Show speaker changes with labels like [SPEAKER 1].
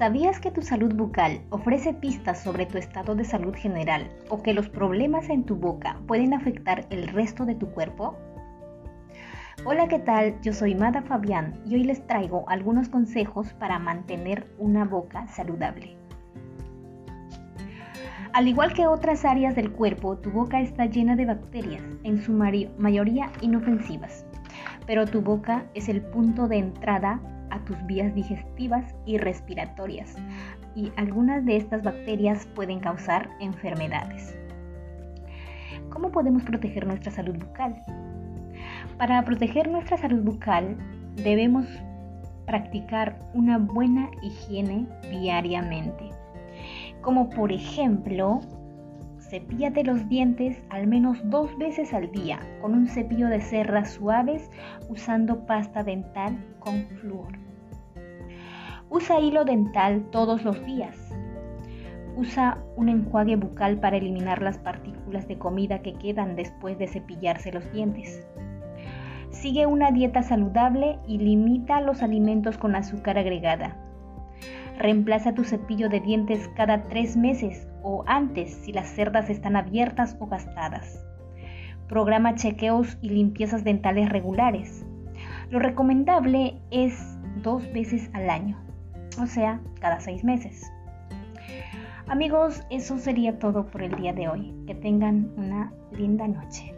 [SPEAKER 1] ¿Sabías que tu salud bucal ofrece pistas sobre tu estado de salud general o que los problemas en tu boca pueden afectar el resto de tu cuerpo? Hola, ¿qué tal? Yo soy Mada Fabián y hoy les traigo algunos consejos para mantener una boca saludable. Al igual que otras áreas del cuerpo, tu boca está llena de bacterias, en su mayoría inofensivas, pero tu boca es el punto de entrada a tus vías digestivas y respiratorias y algunas de estas bacterias pueden causar enfermedades. ¿Cómo podemos proteger nuestra salud bucal? Para proteger nuestra salud bucal debemos practicar una buena higiene diariamente, como por ejemplo Cepíllate los dientes al menos dos veces al día con un cepillo de cerdas suaves usando pasta dental con flúor. Usa hilo dental todos los días. Usa un enjuague bucal para eliminar las partículas de comida que quedan después de cepillarse los dientes. Sigue una dieta saludable y limita los alimentos con azúcar agregada. Reemplaza tu cepillo de dientes cada tres meses o antes si las cerdas están abiertas o gastadas. Programa chequeos y limpiezas dentales regulares. Lo recomendable es dos veces al año, o sea, cada seis meses. Amigos, eso sería todo por el día de hoy. Que tengan una linda noche.